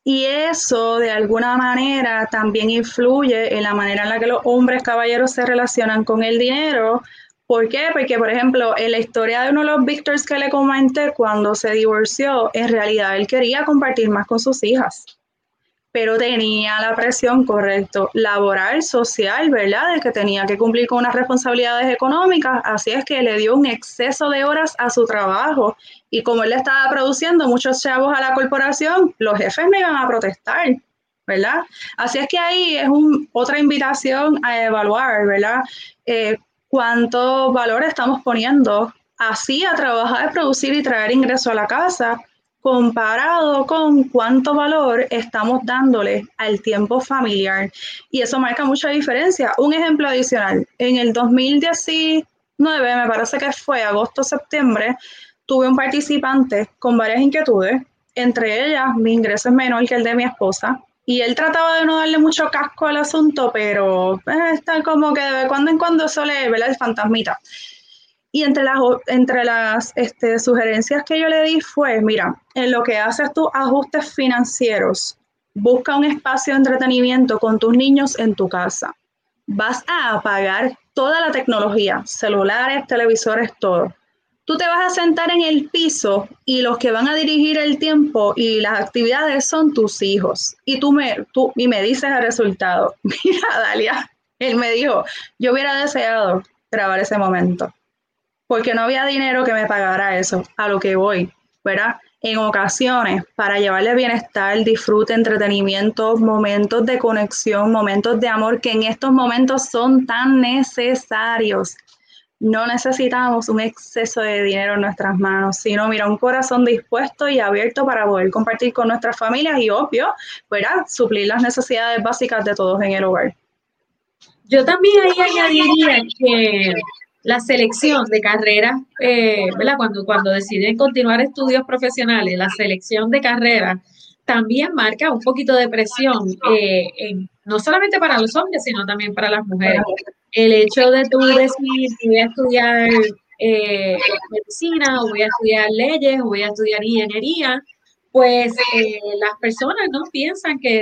Y eso de alguna manera también influye en la manera en la que los hombres caballeros se relacionan con el dinero. ¿Por qué? Porque, por ejemplo, en la historia de uno de los Victors que le comenté, cuando se divorció, en realidad él quería compartir más con sus hijas pero tenía la presión, correcto, laboral, social, ¿verdad? De que tenía que cumplir con unas responsabilidades económicas, así es que le dio un exceso de horas a su trabajo. Y como él le estaba produciendo muchos chavos a la corporación, los jefes me iban a protestar, ¿verdad? Así es que ahí es un, otra invitación a evaluar, ¿verdad? Eh, cuánto valor estamos poniendo así a trabajar, producir y traer ingreso a la casa comparado con cuánto valor estamos dándole al tiempo familiar. Y eso marca mucha diferencia. Un ejemplo adicional, en el 2019, me parece que fue agosto-septiembre, tuve un participante con varias inquietudes, entre ellas mi ingreso es menor que el de mi esposa. Y él trataba de no darle mucho casco al asunto, pero eh, está como que de cuando en cuando eso le el fantasmita. Y entre las, entre las este, sugerencias que yo le di fue, mira, en lo que haces tus ajustes financieros, busca un espacio de entretenimiento con tus niños en tu casa. Vas a apagar toda la tecnología, celulares, televisores, todo. tú te vas a sentar en el piso y los que van a dirigir el tiempo y las actividades son tus hijos. Y tú me, tú, y me dices el resultado. *laughs* Mira, Dalia, él me dijo, yo hubiera deseado grabar ese momento, porque no había dinero que me pagara eso, a lo que voy, ¿verdad? En ocasiones, para llevarle bienestar, disfrute, entretenimiento, momentos de conexión, momentos de amor, que en estos momentos son tan necesarios no necesitamos un exceso de dinero en nuestras manos, sino mira, un corazón dispuesto y abierto para poder compartir con nuestras familias y, obvio, ¿verdad? suplir las necesidades básicas de todos en el hogar. Yo también ahí añadiría que la selección de carreras, eh, ¿verdad? Cuando, cuando deciden continuar estudios profesionales, la selección de carreras también marca un poquito de presión, eh, no solamente para los hombres, sino también para las mujeres el hecho de tú decir, voy a estudiar eh, medicina, o voy a estudiar leyes, o voy a estudiar ingeniería, pues eh, las personas no piensan que,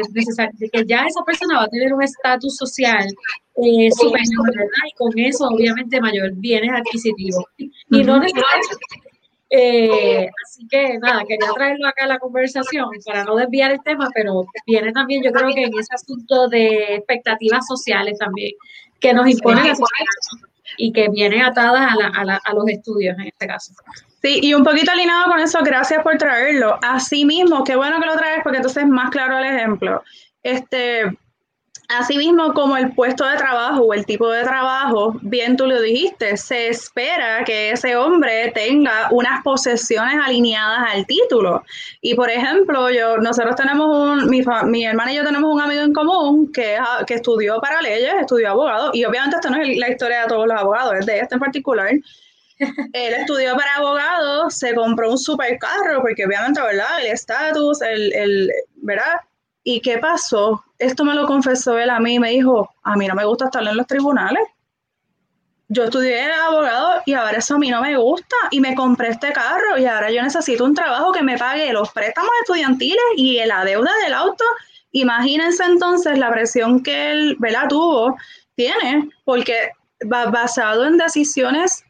que ya esa persona va a tener un estatus social eh, superior, ¿verdad? Y con eso, obviamente, mayor bienes adquisitivos. Y no necesariamente eh, así que nada, quería traerlo acá a la conversación para no desviar el tema, pero viene también, yo creo que en ese asunto de expectativas sociales también, que nos imponen la y que vienen atadas a, los estudios en este caso. Sí, y un poquito alineado con eso, gracias por traerlo. Así mismo, qué bueno que lo traes porque entonces es más claro el ejemplo. Este, Asimismo, como el puesto de trabajo o el tipo de trabajo, bien tú lo dijiste, se espera que ese hombre tenga unas posesiones alineadas al título. Y por ejemplo, yo, nosotros tenemos un, mi, mi hermana y yo tenemos un amigo en común que, que estudió para leyes, estudió abogado, y obviamente esto no es la historia de todos los abogados, es de este en particular. Él estudió para abogado, se compró un supercarro, porque obviamente, ¿verdad? El estatus, el, el, ¿verdad? ¿Y qué pasó? Esto me lo confesó él a mí, me dijo, a mí no me gusta estar en los tribunales. Yo estudié abogado y ahora eso a mí no me gusta y me compré este carro y ahora yo necesito un trabajo que me pague los préstamos estudiantiles y la deuda del auto. Imagínense entonces la presión que él ¿verdad? tuvo, tiene, porque basado en decisiones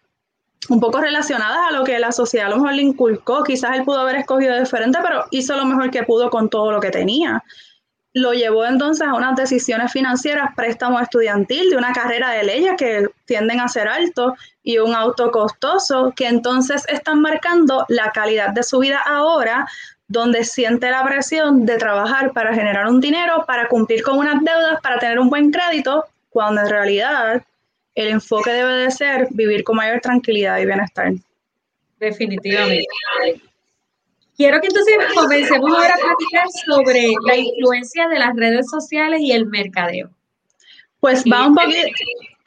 un poco relacionadas a lo que la sociedad a lo mejor le inculcó. Quizás él pudo haber escogido diferente, pero hizo lo mejor que pudo con todo lo que tenía. Lo llevó entonces a unas decisiones financieras, préstamo estudiantil de una carrera de leyes que tienden a ser altos y un auto costoso, que entonces están marcando la calidad de su vida ahora, donde siente la presión de trabajar para generar un dinero, para cumplir con unas deudas, para tener un buen crédito, cuando en realidad el enfoque debe de ser vivir con mayor tranquilidad y bienestar. Definitivamente. Quiero que entonces comencemos ahora a platicar sobre la influencia de las redes sociales y el mercadeo. Pues va un poquito,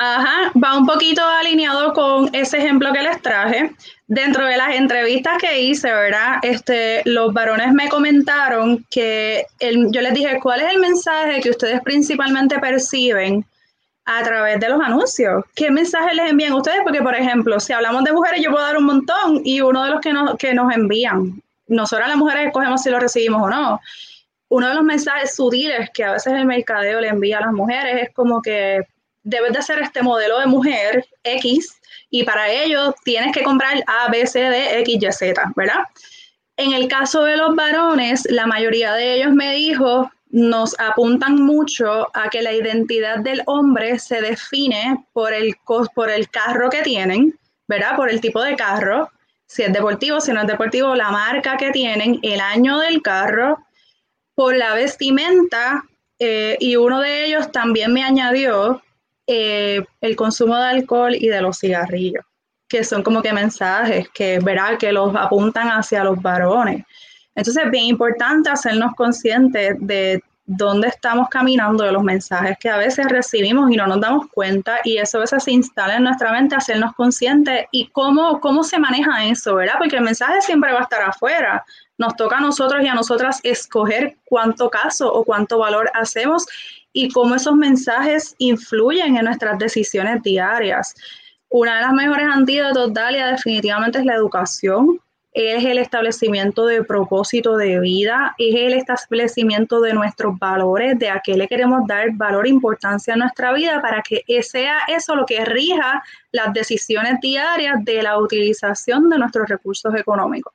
va un poquito alineado con ese ejemplo que les traje. Dentro de las entrevistas que hice, ¿verdad? Este, los varones me comentaron que yo les dije, ¿cuál es el mensaje que ustedes principalmente perciben a través de los anuncios. ¿Qué mensajes les envían ustedes? Porque, por ejemplo, si hablamos de mujeres, yo puedo dar un montón y uno de los que nos, que nos envían, nosotras las mujeres escogemos si lo recibimos o no. Uno de los mensajes sutiles que a veces el mercadeo le envía a las mujeres es como que debes de ser este modelo de mujer X y para ello tienes que comprar A, B, C, D, X, Y, Z, ¿verdad? En el caso de los varones, la mayoría de ellos me dijo, nos apuntan mucho a que la identidad del hombre se define por el, por el carro que tienen, ¿verdad? Por el tipo de carro, si es deportivo, si no es deportivo, la marca que tienen, el año del carro, por la vestimenta, eh, y uno de ellos también me añadió eh, el consumo de alcohol y de los cigarrillos, que son como que mensajes que, ¿verdad? Que los apuntan hacia los varones. Entonces es bien importante hacernos conscientes de dónde estamos caminando, de los mensajes que a veces recibimos y no nos damos cuenta y eso a veces se instala en nuestra mente, hacernos conscientes y cómo, cómo se maneja eso, ¿verdad? Porque el mensaje siempre va a estar afuera. Nos toca a nosotros y a nosotras escoger cuánto caso o cuánto valor hacemos y cómo esos mensajes influyen en nuestras decisiones diarias. Una de las mejores antídotos, Dalia, definitivamente es la educación es el establecimiento de propósito de vida, es el establecimiento de nuestros valores, de a qué le queremos dar valor e importancia a nuestra vida para que sea eso lo que rija las decisiones diarias de la utilización de nuestros recursos económicos.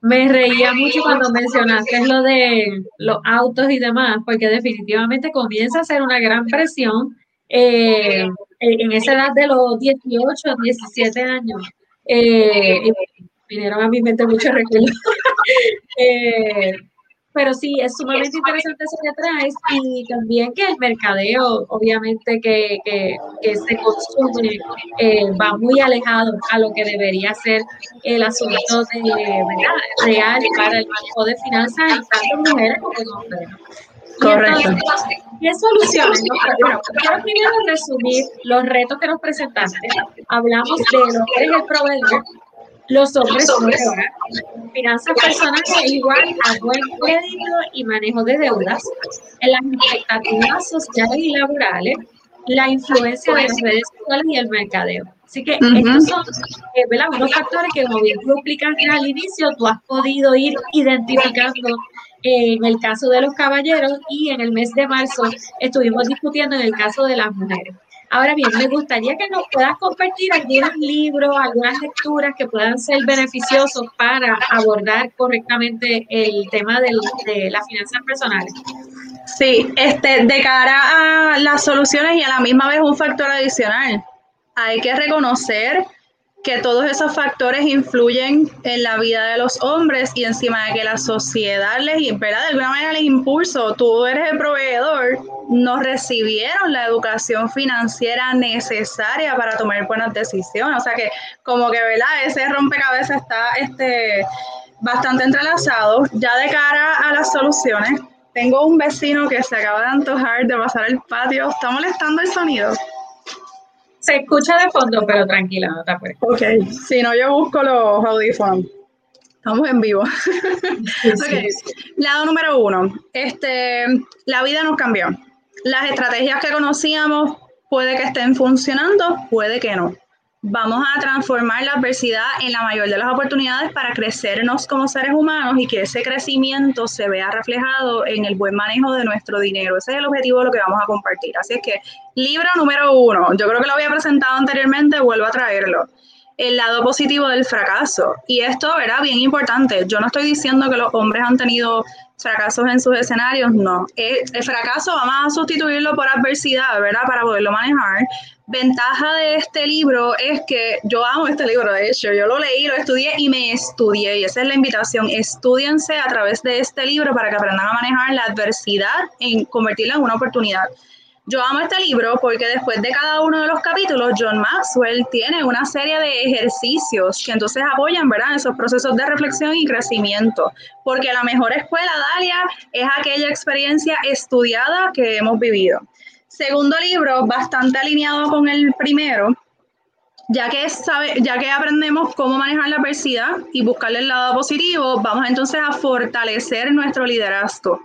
Me reía mucho cuando mencionaste lo de los autos y demás, porque definitivamente comienza a ser una gran presión eh, en esa edad de los 18, 17 años eh, vinieron a mi mente muchos recuerdos. *laughs* eh, pero sí, es sumamente interesante eso que traes y también que el mercadeo, obviamente que, que, que se consume, eh, va muy alejado a lo que debería ser el asunto de, ¿verdad? real para el manejo de finanzas, tanto mujeres como hombres. Correcto. ¿Qué soluciones? Bueno, quiero primero resumir los retos que nos presentaste. Hablamos de lo que es el proveedor, los hombres son finanzas personales igual a buen crédito y manejo de deudas, en las expectativas sociales y laborales, la influencia de las redes sociales y el mercadeo. Así que estos son eh, unos factores que, como bien tú explicaste al inicio, tú has podido ir identificando en el caso de los caballeros y en el mes de marzo estuvimos discutiendo en el caso de las mujeres. Ahora bien, me gustaría que nos puedas compartir algunos libros, algunas lecturas que puedan ser beneficiosos para abordar correctamente el tema de las finanzas personales. Sí, este, de cara a las soluciones y a la misma vez un factor adicional, hay que reconocer que todos esos factores influyen en la vida de los hombres y encima de que la sociedad les, ¿verdad? De alguna manera les impulso, tú eres el proveedor, no recibieron la educación financiera necesaria para tomar buenas decisiones. O sea que como que, ¿verdad? Ese rompecabezas está este, bastante entrelazado. Ya de cara a las soluciones, tengo un vecino que se acaba de antojar de pasar el patio. ¿Está molestando el sonido? Se escucha de fondo, pero tranquila, no te acuerdes. Ok, si no, yo busco los audífonos. Estamos en vivo. *laughs* Lado número uno. Este, la vida nos cambió. Las estrategias que conocíamos puede que estén funcionando, puede que no. Vamos a transformar la adversidad en la mayor de las oportunidades para crecernos como seres humanos y que ese crecimiento se vea reflejado en el buen manejo de nuestro dinero. Ese es el objetivo de lo que vamos a compartir. Así es que, libro número uno, yo creo que lo había presentado anteriormente, vuelvo a traerlo el lado positivo del fracaso. Y esto era bien importante. Yo no estoy diciendo que los hombres han tenido fracasos en sus escenarios, no. El, fracaso vamos a sustituirlo por adversidad, ¿verdad? Para poderlo manejar. Ventaja de este libro es que yo amo este libro, de hecho, yo lo leí, lo estudié y me estudié. Y esa es la invitación. Estudiense a través de este libro para que aprendan a manejar la adversidad en convertirla en una oportunidad. Yo amo este libro porque después de cada uno de los capítulos, John Maxwell tiene una serie de ejercicios que entonces apoyan, ¿verdad?, esos procesos de reflexión y crecimiento. Porque la mejor escuela, Dalia, es aquella experiencia estudiada que hemos vivido. Segundo libro, bastante alineado con el primero, ya que, sabe, ya que aprendemos cómo manejar la adversidad y buscarle el lado positivo, vamos entonces a fortalecer nuestro liderazgo.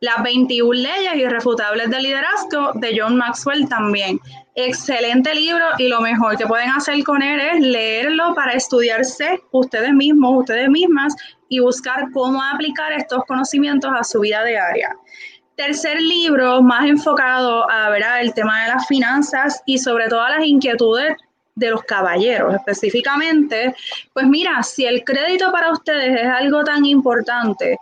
Las 21 leyes irrefutables del liderazgo de John Maxwell también. Excelente libro y lo mejor que pueden hacer con él es leerlo para estudiarse ustedes mismos, ustedes mismas y buscar cómo aplicar estos conocimientos a su vida diaria. Tercer libro, más enfocado a ver el tema de las finanzas y sobre todo a las inquietudes de los caballeros específicamente, pues mira, si el crédito para ustedes es algo tan importante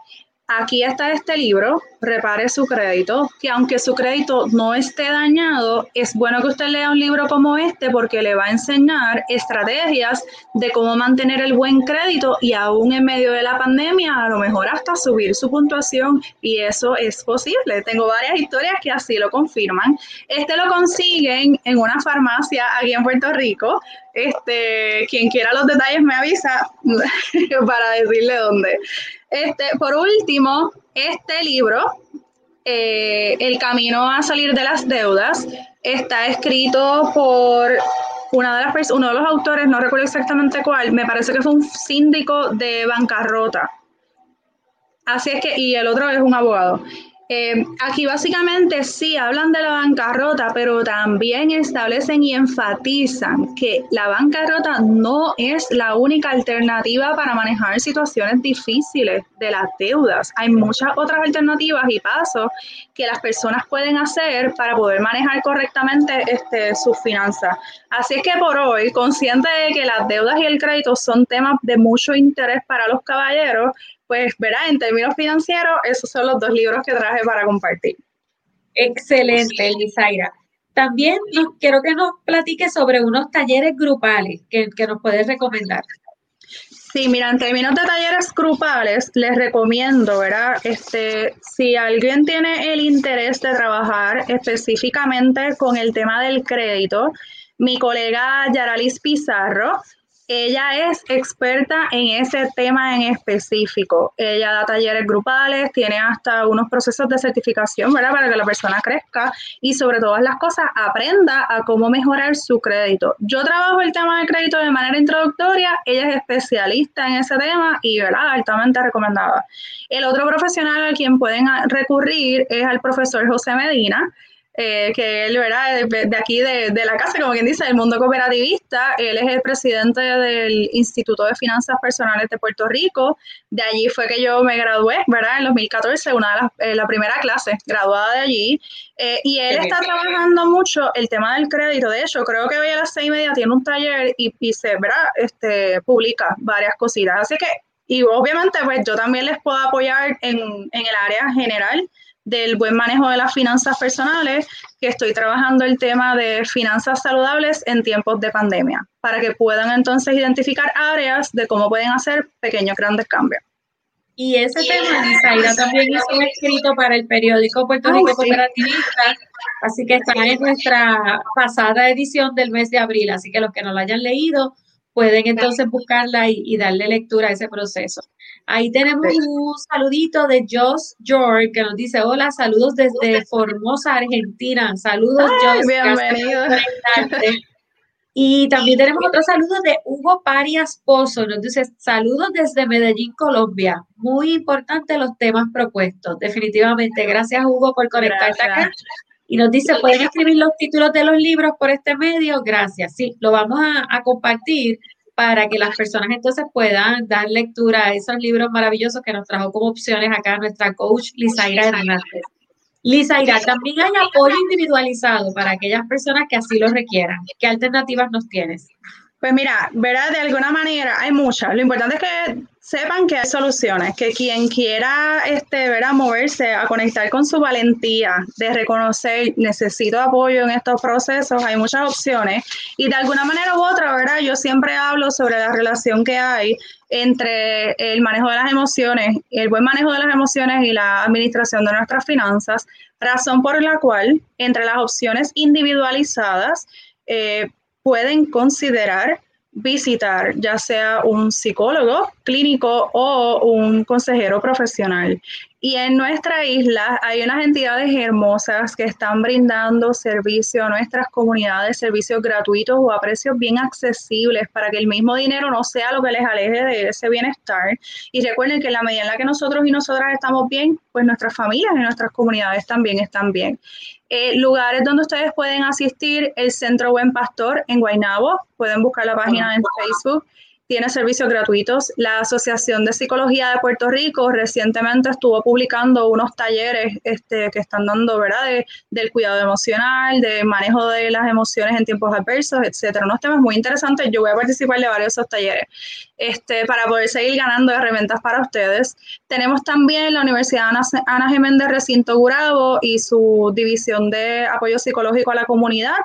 aquí está este libro, repare su crédito, que aunque su crédito no esté dañado, es bueno que usted lea un libro como este porque le va a enseñar estrategias de cómo mantener el buen crédito y aún en medio de la pandemia a lo mejor hasta subir su puntuación y eso es posible. Tengo varias historias que así lo confirman. Este lo consiguen en una farmacia aquí en Puerto Rico. Este, quien quiera los detalles me avisa *laughs* para decirle dónde. Este, por último, este libro, eh, El camino a salir de las deudas, está escrito por una de las uno de los autores, no recuerdo exactamente cuál, me parece que fue un síndico de bancarrota. Así es que, y el otro es un abogado. Eh, aquí básicamente sí hablan de la bancarrota, pero también establecen y enfatizan que la bancarrota no es la única alternativa para manejar situaciones difíciles de las deudas. Hay muchas otras alternativas y pasos que las personas pueden hacer para poder manejar correctamente este, sus finanzas. Así es que por hoy, consciente de que las deudas y el crédito son temas de mucho interés para los caballeros, pues verá, en términos financieros, esos son los dos libros que traje para compartir. Excelente, Elisaira. También quiero que nos platique sobre unos talleres grupales que, que nos puedes recomendar. Sí, mira, en términos de talleres grupales, les recomiendo, ¿verdad? Este, si alguien tiene el interés de trabajar específicamente con el tema del crédito, mi colega Yaralis Pizarro ella es experta en ese tema en específico. Ella da talleres grupales, tiene hasta unos procesos de certificación, ¿verdad? Para que la persona crezca y sobre todas las cosas aprenda a cómo mejorar su crédito. Yo trabajo el tema del crédito de manera introductoria, ella es especialista en ese tema y, ¿verdad? Altamente recomendada. El otro profesional al quien pueden recurrir es al profesor José Medina eh, que él, ¿verdad? De, aquí de, la casa, como quien dice, del mundo cooperativista. Él es el presidente del Instituto de Finanzas Personales de Puerto Rico. De allí fue que yo me gradué, ¿verdad? En 2014, una de las, eh, la primera clase graduada de allí. Eh, y él está trabajando mucho el tema del crédito. De hecho, creo que hoy a las seis y media tiene un taller y, y se, ¿verdad? Este, publica varias cositas. Así que, y obviamente, pues yo también les puedo apoyar en, en el área general del buen manejo de las finanzas personales, que estoy trabajando el tema de finanzas saludables en tiempos de pandemia, para que puedan entonces identificar áreas de cómo pueden hacer pequeños grandes cambios. Y ese tema, Isaira también hizo un escrito para el periódico Puerto Rico Cooperativista, así que está en nuestra pasada edición del mes de abril, así que los que no lo hayan leído pueden entonces buscarla y, y darle lectura a ese proceso. Ahí tenemos un saludito de Josh George que nos dice, hola, saludos desde Formosa, Argentina. Saludos, Josh. Bienvenido. *laughs* Y también tenemos otro saludo de Hugo Parias Pozo. Nos dice, saludos desde Medellín, Colombia. Muy importante los temas propuestos, definitivamente. Gracias, Hugo, por conectarte acá. Y nos dice, ¿pueden escribir los títulos de los libros por este medio? Gracias. Sí, lo vamos a compartir para que las personas entonces puedan dar lectura a esos libros maravillosos que nos trajo como opciones acá nuestra coach Lizaira Hernández. Lizaira, también hay apoyo individualizado para aquellas personas que así lo requieran. ¿Qué alternativas nos tienes? Pues mira, verá, de alguna manera hay muchas. Lo importante es que sepan que hay soluciones, que quien quiera este, a moverse, a conectar con su valentía de reconocer, necesito apoyo en estos procesos, hay muchas opciones. Y de alguna manera u otra, ¿verdad? Yo siempre hablo sobre la relación que hay entre el manejo de las emociones, el buen manejo de las emociones y la administración de nuestras finanzas, razón por la cual entre las opciones individualizadas eh, pueden considerar visitar ya sea un psicólogo clínico o un consejero profesional. Y en nuestra isla hay unas entidades hermosas que están brindando servicio a nuestras comunidades, servicios gratuitos o a precios bien accesibles para que el mismo dinero no sea lo que les aleje de ese bienestar. Y recuerden que en la medida en la que nosotros y nosotras estamos bien, pues nuestras familias y nuestras comunidades también están bien. Eh, lugares donde ustedes pueden asistir, el Centro Buen Pastor en Guaynabo, pueden buscar la página en Facebook, tiene servicios gratuitos. La Asociación de Psicología de Puerto Rico recientemente estuvo publicando unos talleres este, que están dando, ¿verdad?, del cuidado emocional, de manejo de las emociones en tiempos adversos, etcétera. Unos temas muy interesantes. Yo voy a participar de varios de esos talleres este, para poder seguir ganando herramientas para ustedes. Tenemos también la Universidad Ana, Ana Geméndez Recinto Gurabo y su división de apoyo psicológico a la comunidad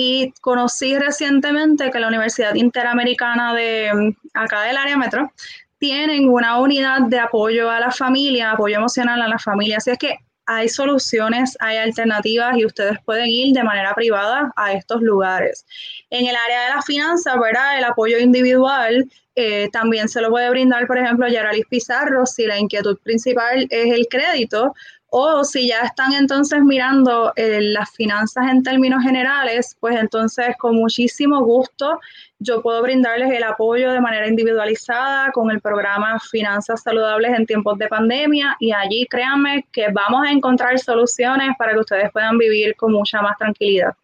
y conocí recientemente que la Universidad Interamericana de mm, acá del área metro tienen una unidad de apoyo a la familia, apoyo emocional a la familia. Así es que hay soluciones, hay alternativas y ustedes pueden ir de manera privada a estos lugares. En el área de las finanzas, ¿verdad? El apoyo individual eh, también se lo puede brindar, por ejemplo, Yaralis Pizarro, si la inquietud principal es el crédito, O si ya están entonces mirando eh, las finanzas en términos generales, pues entonces con muchísimo gusto yo puedo brindarles el apoyo de manera individualizada con el programa Finanzas Saludables en tiempos de pandemia y allí créanme que vamos a encontrar soluciones para que ustedes puedan vivir con mucha más tranquilidad.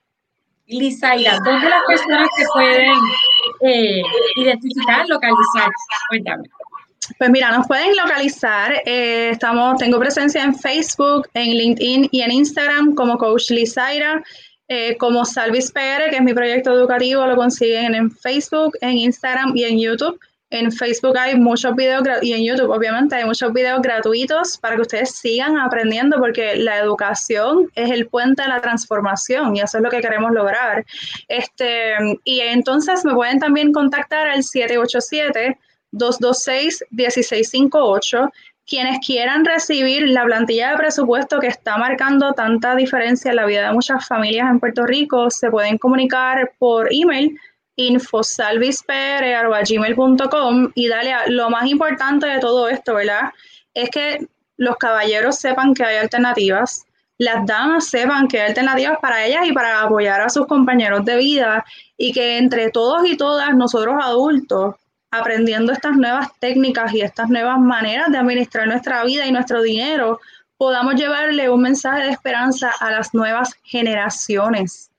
Lizaira, ¿dónde las personas se pueden eh, identificar, localizar? Cuéntame. Pues mira, nos pueden localizar. Eh, estamos, tengo presencia en Facebook, en LinkedIn y en Instagram como Coach Lizaira. Eh, como Salvis PR, que es mi proyecto educativo, lo consiguen en Facebook, en Instagram y en YouTube. En Facebook hay muchos videos y en YouTube obviamente hay muchos videos gratuitos para que ustedes sigan aprendiendo porque la educación es el puente de la transformación y eso es lo que queremos lograr. Este, y entonces me pueden también contactar al 787 226-1658. Quienes quieran recibir la plantilla de presupuesto que está marcando tanta diferencia en la vida de muchas familias en Puerto Rico, se pueden comunicar por email infosalvispr.gmail.com y dale lo más importante de todo esto, ¿verdad? Es que los caballeros sepan que hay alternativas, las damas sepan que hay alternativas para ellas y para apoyar a sus compañeros de vida y que entre todos y todas nosotros adultos aprendiendo estas nuevas técnicas y estas nuevas maneras de administrar nuestra vida y nuestro dinero, podamos llevarle un mensaje de esperanza a las nuevas generaciones.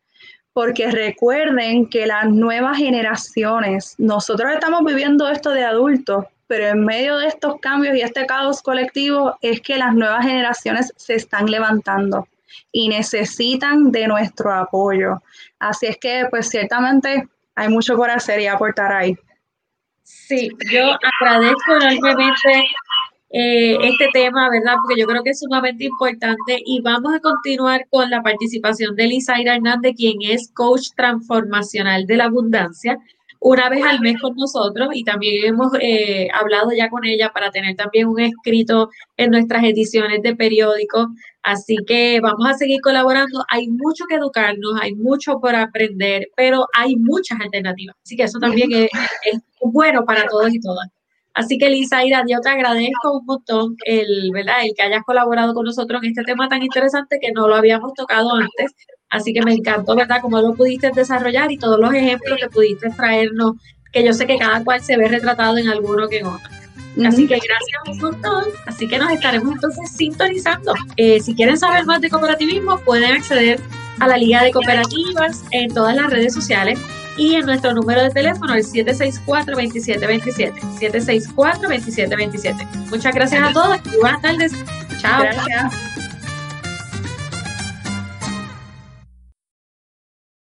Porque recuerden que las nuevas generaciones, nosotros estamos viviendo esto de adultos, pero en medio de estos cambios y este caos colectivo es que las nuevas generaciones se están levantando y necesitan de nuestro apoyo. Así es que, pues ciertamente hay mucho por hacer y aportar ahí. Sí, yo agradezco enormemente eh, este tema, ¿verdad? Porque yo creo que es sumamente importante y vamos a continuar con la participación de Lizaira Hernández, quien es coach transformacional de la abundancia una vez al mes con nosotros y también hemos eh, hablado ya con ella para tener también un escrito en nuestras ediciones de periódico. Así que vamos a seguir colaborando. Hay mucho que educarnos, hay mucho por aprender, pero hay muchas alternativas. Así que eso también es, bueno para todos y todas. Así que Lisa Ira, yo te agradezco un montón el, ¿verdad? el que hayas colaborado con nosotros en este tema tan interesante que no lo habíamos tocado antes Así que me encantó, ¿verdad?, cómo lo pudiste desarrollar y todos los ejemplos que pudiste traernos, que yo sé que cada cual se ve retratado en alguno que en otro. Así que gracias un montón. Así que nos estaremos entonces sintonizando. Eh, si quieren saber más de cooperativismo, pueden acceder a la Liga de Cooperativas en todas las redes sociales y en nuestro número de teléfono, el 764-2727. 764-2727. Muchas gracias a todos y buenas tardes. Chao. Gracias.